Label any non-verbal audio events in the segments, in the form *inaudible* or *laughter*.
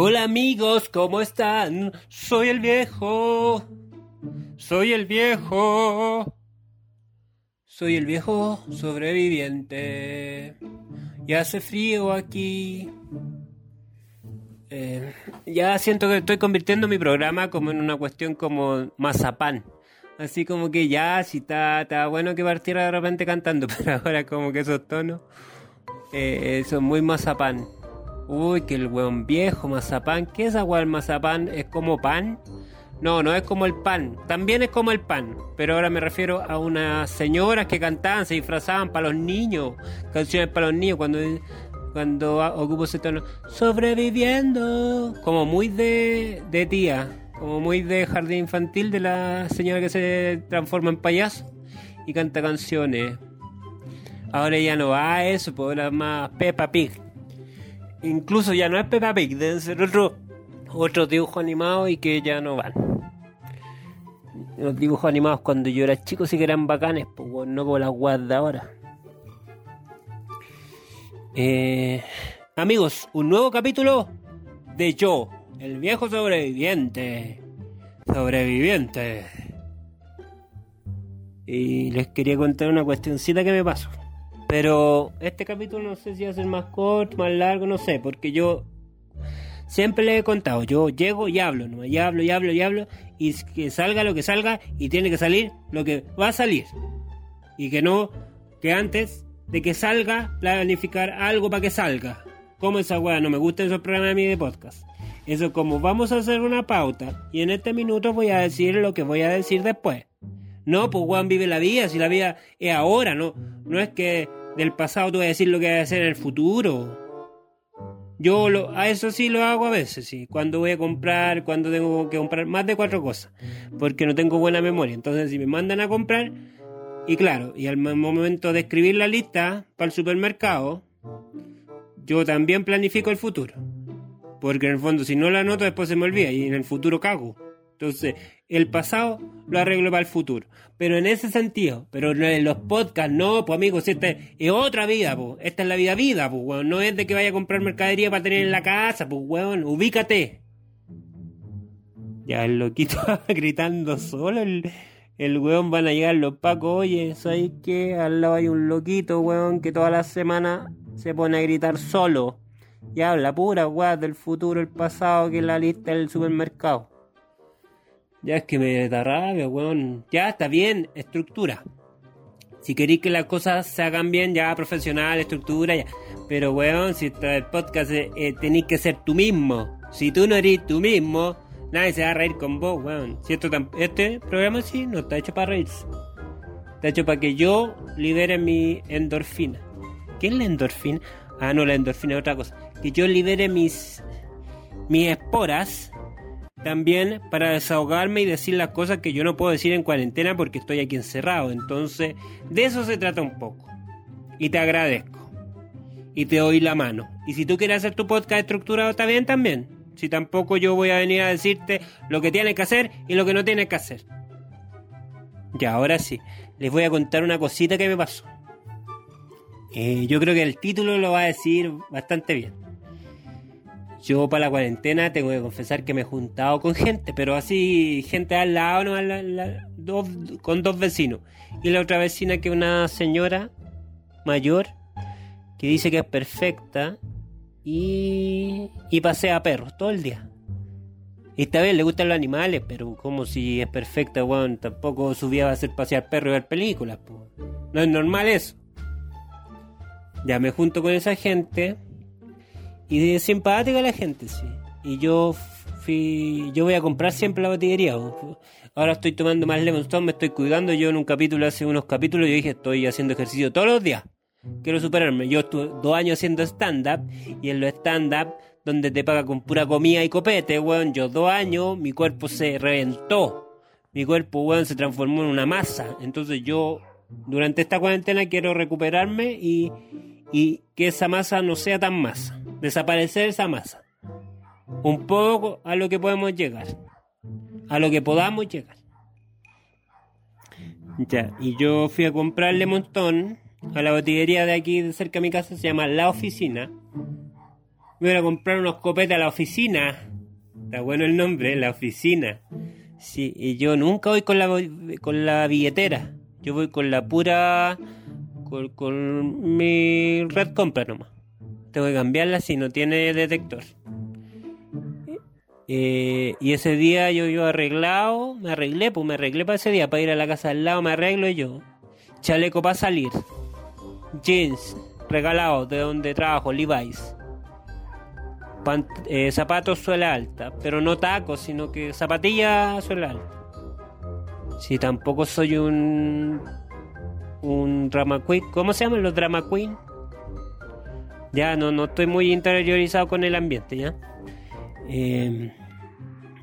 Hola amigos, ¿cómo están? Soy el viejo. Soy el viejo. Soy el viejo sobreviviente. Y hace frío aquí. Eh, ya siento que estoy convirtiendo mi programa como en una cuestión como mazapán. Así como que ya, si está, está bueno que partiera de repente cantando, *laughs* pero ahora como que esos tonos eh, son muy mazapán. Uy, que el weón viejo, mazapán. ¿Qué es esa weón mazapán? ¿Es como pan? No, no es como el pan. También es como el pan. Pero ahora me refiero a unas señoras que cantaban, se disfrazaban para los niños. Canciones para los niños cuando, cuando ocupo ese tono. Sobreviviendo. Como muy de, de tía. Como muy de jardín infantil de la señora que se transforma en payaso y canta canciones. Ahora ya no va a eso, pues ahora más Peppa Pig. Incluso ya no es Peppa Pig, deben ser otro, otro dibujo animado y que ya no van. Los dibujos animados cuando yo era chico sí que eran bacanes, pues no como las guas de ahora. Eh, amigos, un nuevo capítulo de Yo, el viejo sobreviviente. Sobreviviente. Y les quería contar una cuestioncita que me pasó. Pero este capítulo no sé si va a ser más corto, más largo, no sé, porque yo siempre le he contado, yo llego y hablo, ¿no? y hablo, y hablo, y hablo, y que salga lo que salga, y tiene que salir lo que va a salir. Y que no, que antes de que salga, planificar algo para que salga. Como esa weá, no me gustan esos programas de mí de podcast. Eso como vamos a hacer una pauta, y en este minuto voy a decir lo que voy a decir después. No, pues weón vive la vida, si la vida es ahora, no, no es que del pasado tú vas a decir lo que vas a hacer en el futuro. Yo lo, a eso sí lo hago a veces, sí. Cuando voy a comprar, cuando tengo que comprar más de cuatro cosas. Porque no tengo buena memoria. Entonces, si me mandan a comprar, y claro, y al momento de escribir la lista para el supermercado, yo también planifico el futuro. Porque en el fondo, si no la anoto, después se me olvida y en el futuro cago. Entonces, el pasado lo arreglo para el futuro. Pero en ese sentido, pero en los podcasts, no, pues amigos, esta es otra vida, pues. Esta es la vida vida, pues, weón. No es de que vaya a comprar mercadería para tener en la casa, pues, weón. Ubícate. Ya el loquito *laughs* gritando solo, el, el weón van a llegar los pacos, oye, ¿sabes qué? Al lado hay un loquito, weón, que toda la semana se pone a gritar solo. Y habla pura weón del futuro, el pasado, que es la lista del supermercado. Ya es que me da rabia, weón. Ya está bien, estructura. Si queréis que las cosas se hagan bien, ya profesional, estructura, ya. Pero, weón, si el podcast eh, eh, tenéis que ser tú mismo. Si tú no eres tú mismo, nadie se va a reír con vos, weón. Si esto este programa sí no está hecho para reírse. Está hecho para que yo libere mi endorfina. ¿Qué es la endorfina? Ah, no, la endorfina es otra cosa. Que yo libere mis, mis esporas también para desahogarme y decir las cosas que yo no puedo decir en cuarentena porque estoy aquí encerrado. Entonces, de eso se trata un poco. Y te agradezco. Y te doy la mano. Y si tú quieres hacer tu podcast estructurado, está bien también. Si tampoco yo voy a venir a decirte lo que tienes que hacer y lo que no tienes que hacer. Ya, ahora sí. Les voy a contar una cosita que me pasó. Eh, yo creo que el título lo va a decir bastante bien. Yo para la cuarentena tengo que confesar que me he juntado con gente, pero así, gente al lado, no, con dos vecinos. Y la otra vecina que es una señora mayor que dice que es perfecta y, y pasea perros todo el día. Y está le gustan los animales, pero como si es perfecta, weón, tampoco su vida va a ser pasear perros y ver películas, No es normal eso. Ya me junto con esa gente y es simpática la gente, sí. Y yo fui, yo voy a comprar siempre la botillería. Ahora estoy tomando más Lemon Stone, me estoy cuidando. Yo en un capítulo, hace unos capítulos, yo dije, estoy haciendo ejercicio todos los días. Quiero superarme. Yo estuve dos años haciendo stand-up y en los stand-up, donde te paga con pura comida y copete, weón, yo dos años, mi cuerpo se reventó. Mi cuerpo, weón, se transformó en una masa. Entonces yo, durante esta cuarentena, quiero recuperarme y, y que esa masa no sea tan masa desaparecer esa masa. Un poco a lo que podemos llegar, a lo que podamos llegar. Ya, y yo fui a comprarle montón a la botillería de aquí de cerca de mi casa, se llama La Oficina. Voy a comprar unos copetes a la oficina. Está bueno el nombre, La Oficina. Sí, y yo nunca voy con la, con la billetera. Yo voy con la pura. Con, con mi red compra nomás. Tengo que cambiarla si no tiene detector. Eh, y ese día yo iba arreglado, me arreglé, pues me arreglé para ese día, para ir a la casa al lado, me arreglo yo. Chaleco para salir. Jeans, regalado de donde trabajo, Levi's. Eh, zapatos suela alta, pero no tacos, sino que zapatillas suela alta. Si tampoco soy un un drama queen, ¿cómo se llaman los drama queen? Ya no, no estoy muy interiorizado con el ambiente, ¿ya? Eh,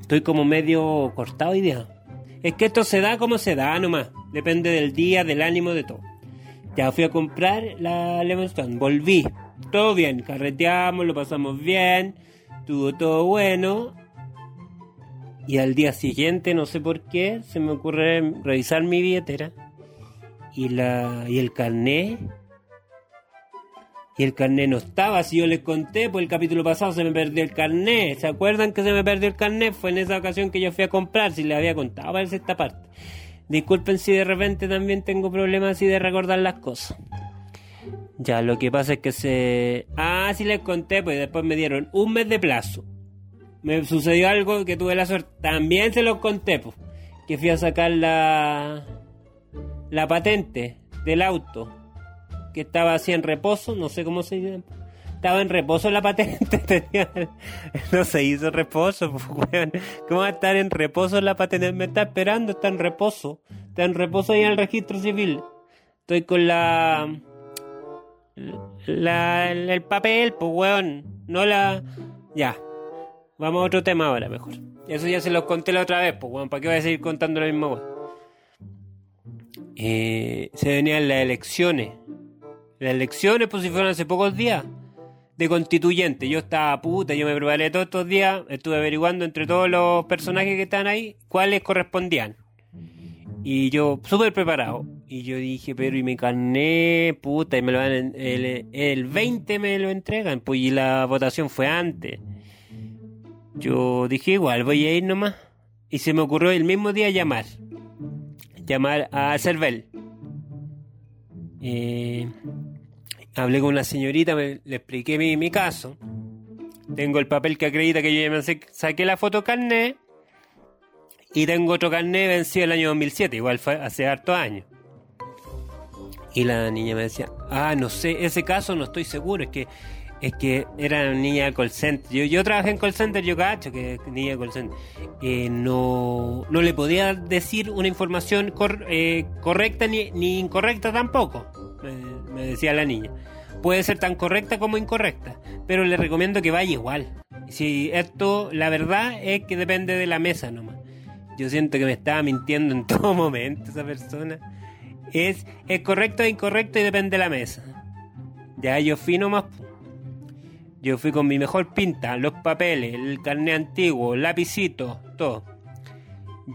estoy como medio cortado hoy día. Es que esto se da como se da nomás. Depende del día, del ánimo, de todo. Ya fui a comprar la Lemon Stone. Volví. Todo bien. Carreteamos, lo pasamos bien. Estuvo todo bueno. Y al día siguiente, no sé por qué, se me ocurre revisar mi billetera. Y, la, y el carnet y el carnet no estaba. Si yo les conté, pues el capítulo pasado se me perdió el carnet. ¿Se acuerdan que se me perdió el carnet? Fue en esa ocasión que yo fui a comprar, si les había contado, parece esta parte. Disculpen si de repente también tengo problemas así de recordar las cosas. Ya, lo que pasa es que se... Ah, sí les conté, pues después me dieron un mes de plazo. Me sucedió algo que tuve la suerte. También se los conté, pues. Que fui a sacar la... La patente del auto que estaba así en reposo, no sé cómo se dice. Estaba en reposo la patente, *laughs* no se hizo reposo, *laughs* pues, ¿Cómo va a estar en reposo la patente? Me está esperando, está en reposo. Está en reposo ahí en el registro civil. Estoy con la... La, el papel, pues weón. No la... Ya. Vamos a otro tema ahora, mejor. Eso ya se los conté la otra vez, pues weón. ¿Para qué voy a seguir contando lo mismo, weón? Eh, se venían las elecciones las elecciones, pues si fueron hace pocos días, de constituyente. Yo estaba puta, yo me preparé todos estos días, estuve averiguando entre todos los personajes que están ahí, cuáles correspondían. Y yo, súper preparado. Y yo dije, pero y me carné, puta, y me lo dan, el, el 20 me lo entregan, pues y la votación fue antes. Yo dije, igual, voy a ir nomás. Y se me ocurrió el mismo día llamar. Llamar a Cervel. Eh, hablé con una señorita, le expliqué mi, mi, caso. Tengo el papel que acredita que yo ya me saqué la foto carnet. Y tengo otro carnet vencido el año 2007, igual fue hace harto años. Y la niña me decía, ah, no sé, ese caso no estoy seguro, es que es que era niña de call center. Yo, yo trabajé en call center, yo cacho que niña de call center. Eh, no, no le podía decir una información eh, correcta ni, ni, incorrecta tampoco, me, decía la niña. Puede ser tan correcta como incorrecta, pero le recomiendo que vaya igual. Si esto, la verdad es que depende de la mesa nomás. Yo siento que me estaba mintiendo en *laughs* todo momento esa persona. Es, es correcto e incorrecto y depende de la mesa. Ya yo fui nomás yo fui con mi mejor pinta, los papeles, el carnet antiguo, lapicito, todo.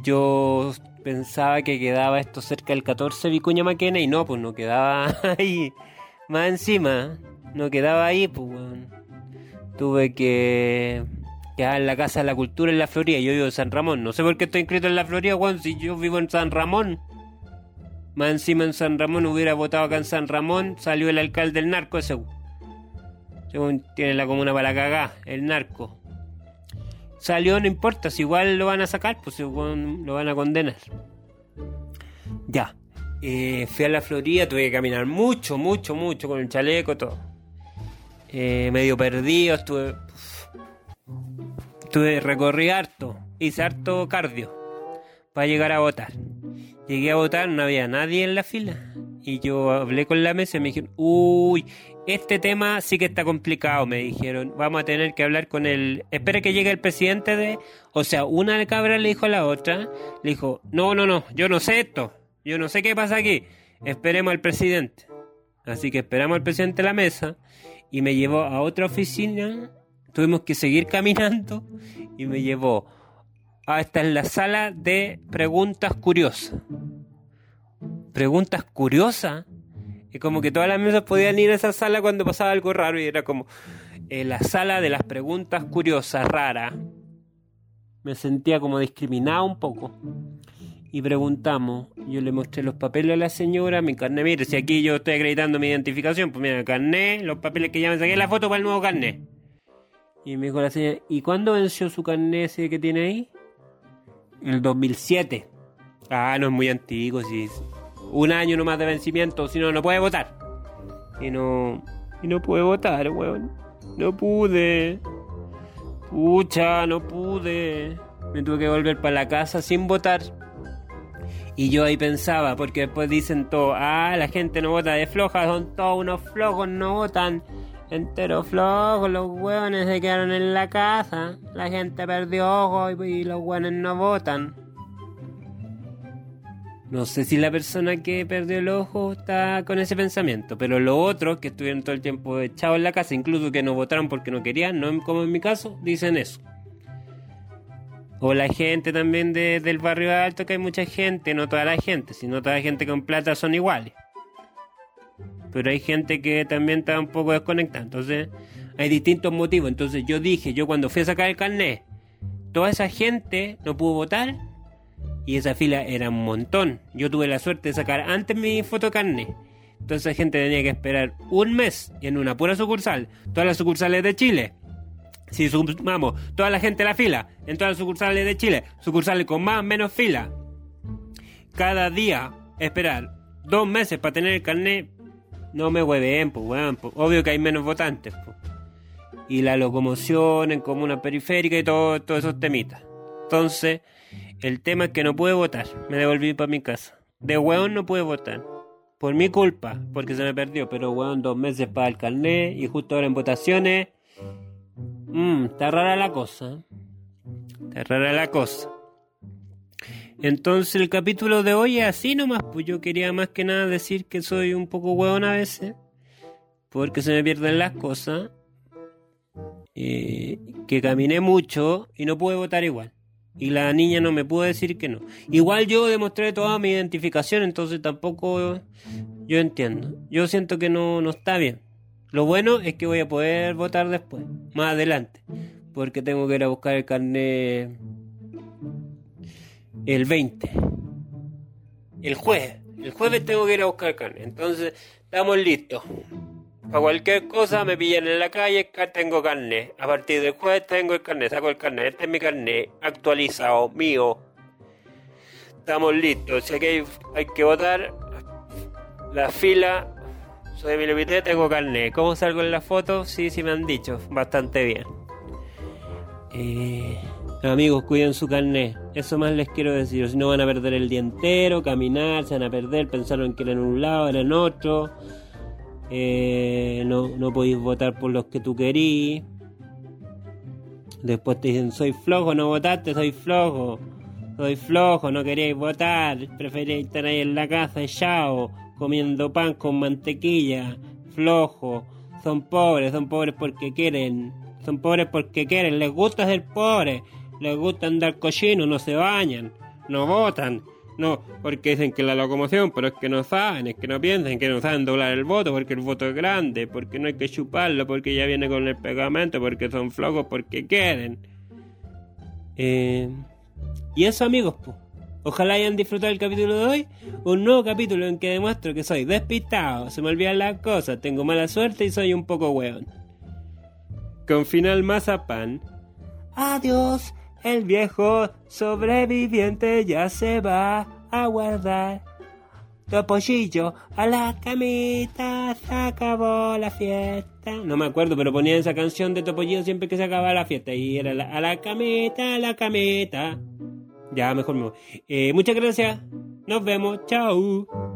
Yo pensaba que quedaba esto cerca del 14 Vicuña Maquena y no, pues no quedaba *laughs* ahí. Más encima, no quedaba ahí, pues tuve que quedar en la Casa de la Cultura en la Florida. Yo vivo en San Ramón. No sé por qué estoy inscrito en la Florida, weón, si yo vivo en San Ramón. Más encima en San Ramón hubiera votado acá en San Ramón, salió el alcalde del narco ese tiene la comuna para la cagá, el narco. Salió, no importa, si igual lo van a sacar, pues lo van a condenar. Ya. Eh, fui a la Florida, tuve que caminar mucho, mucho, mucho con el chaleco, todo. Eh, medio perdido, estuve. Estuve, recorrí harto, hice harto cardio para llegar a votar. Llegué a votar, no había nadie en la fila. Y yo hablé con la mesa y me dijeron, uy, este tema sí que está complicado, me dijeron. Vamos a tener que hablar con el... Espera que llegue el presidente de... O sea, una cabra le dijo a la otra, le dijo, no, no, no, yo no sé esto. Yo no sé qué pasa aquí. Esperemos al presidente. Así que esperamos al presidente de la mesa y me llevó a otra oficina. Tuvimos que seguir caminando y me llevó hasta en la sala de preguntas curiosas. Preguntas curiosas. Y como que todas las mesas podían ir a esa sala cuando pasaba algo raro y era como la sala de las preguntas curiosas, raras. Me sentía como discriminado un poco. Y preguntamos, yo le mostré los papeles a la señora, mi carnet, mire, si aquí yo estoy acreditando mi identificación, pues mira, el carnet, los papeles que ya me saqué la foto para el nuevo carnet. Y me dijo la señora, ¿y cuándo venció su carnet ese que tiene ahí? El 2007. Ah, no es muy antiguo, si un año nomás de vencimiento, si no, no puede votar. Y no. Y no puede votar, weón. No pude. Pucha, no pude. Me tuve que volver para la casa sin votar. Y yo ahí pensaba, porque después dicen todo, ah, la gente no vota de floja, son todos unos flojos, no votan. Enteros flojos, los hueones se quedaron en la casa, la gente perdió ojos y, los hueones no votan. No sé si la persona que perdió el ojo está con ese pensamiento, pero los otros que estuvieron todo el tiempo echados en la casa, incluso que no votaron porque no querían, no como en mi caso, dicen eso. O la gente también del barrio alto, que hay mucha gente, no toda la gente, sino toda la gente con plata son iguales. Pero hay gente que también está un poco desconectada, entonces hay distintos motivos. Entonces yo dije, yo cuando fui a sacar el carnet, toda esa gente no pudo votar y esa fila era un montón. Yo tuve la suerte de sacar antes mi fotocarnet. Entonces esa gente tenía que esperar un mes en una pura sucursal, todas las sucursales de Chile. Si sumamos toda la gente en la fila, en todas las sucursales de Chile, sucursales con más o menos fila, cada día esperar dos meses para tener el carnet, no me hueven, pues. Obvio que hay menos votantes. Y la locomoción en comuna periférica y todo, todos esos temitas. Entonces, el tema es que no pude votar. Me devolví para mi casa. De hueón no pude votar. Por mi culpa, porque se me perdió. Pero hueón, dos meses para el carnet y justo ahora en votaciones. Mmm, está rara la cosa. Está rara la cosa. Entonces el capítulo de hoy es así nomás, pues yo quería más que nada decir que soy un poco hueón a veces, porque se me pierden las cosas, eh, que caminé mucho y no pude votar igual. Y la niña no me pudo decir que no. Igual yo demostré toda mi identificación, entonces tampoco yo entiendo. Yo siento que no, no está bien. Lo bueno es que voy a poder votar después, más adelante, porque tengo que ir a buscar el carnet el 20. El jueves. El jueves tengo que ir a buscar el carnet. Entonces, estamos listos. Para cualquier cosa me pillan en la calle, tengo carnet. A partir del jueves tengo el carnet, saco el carnet. Este es mi carnet actualizado, mío. Estamos listos. Si hay, hay que votar, la fila. Soy Emilio tengo carnet. ¿Cómo salgo en la foto? Sí, sí me han dicho. Bastante bien. Eh, amigos, cuiden su carnet. Eso más les quiero decir. Si no van a perder el día entero, caminar, se van a perder, pensaron que eran un lado, eran otro eh, no, no podéis votar por los que tú querís. Después te dicen, soy flojo, no votaste, soy flojo. Soy flojo, no queréis votar. Preferís estar ahí en la casa echado, comiendo pan con mantequilla. Flojo. Son pobres, son pobres porque quieren. Son pobres porque quieren. Les gusta ser pobres. Les gusta andar cochino, no se bañan. No votan. No, porque dicen que la locomoción, pero es que no saben, es que no piensan, que no saben doblar el voto, porque el voto es grande, porque no hay que chuparlo, porque ya viene con el pegamento, porque son flojos, porque quieren. Eh, y eso amigos, pues. Ojalá hayan disfrutado el capítulo de hoy, un nuevo capítulo en que demuestro que soy despistado, se me olvidan las cosas, tengo mala suerte y soy un poco weón. Con final mazapán. Adiós. El viejo sobreviviente ya se va a guardar. Topollillo a la camita, se acabó la fiesta. No me acuerdo, pero ponía esa canción de Topollillo siempre que se acababa la fiesta. Y era a la camita, a la camita. Ya, mejor me voy. Eh, muchas gracias. Nos vemos. Chao.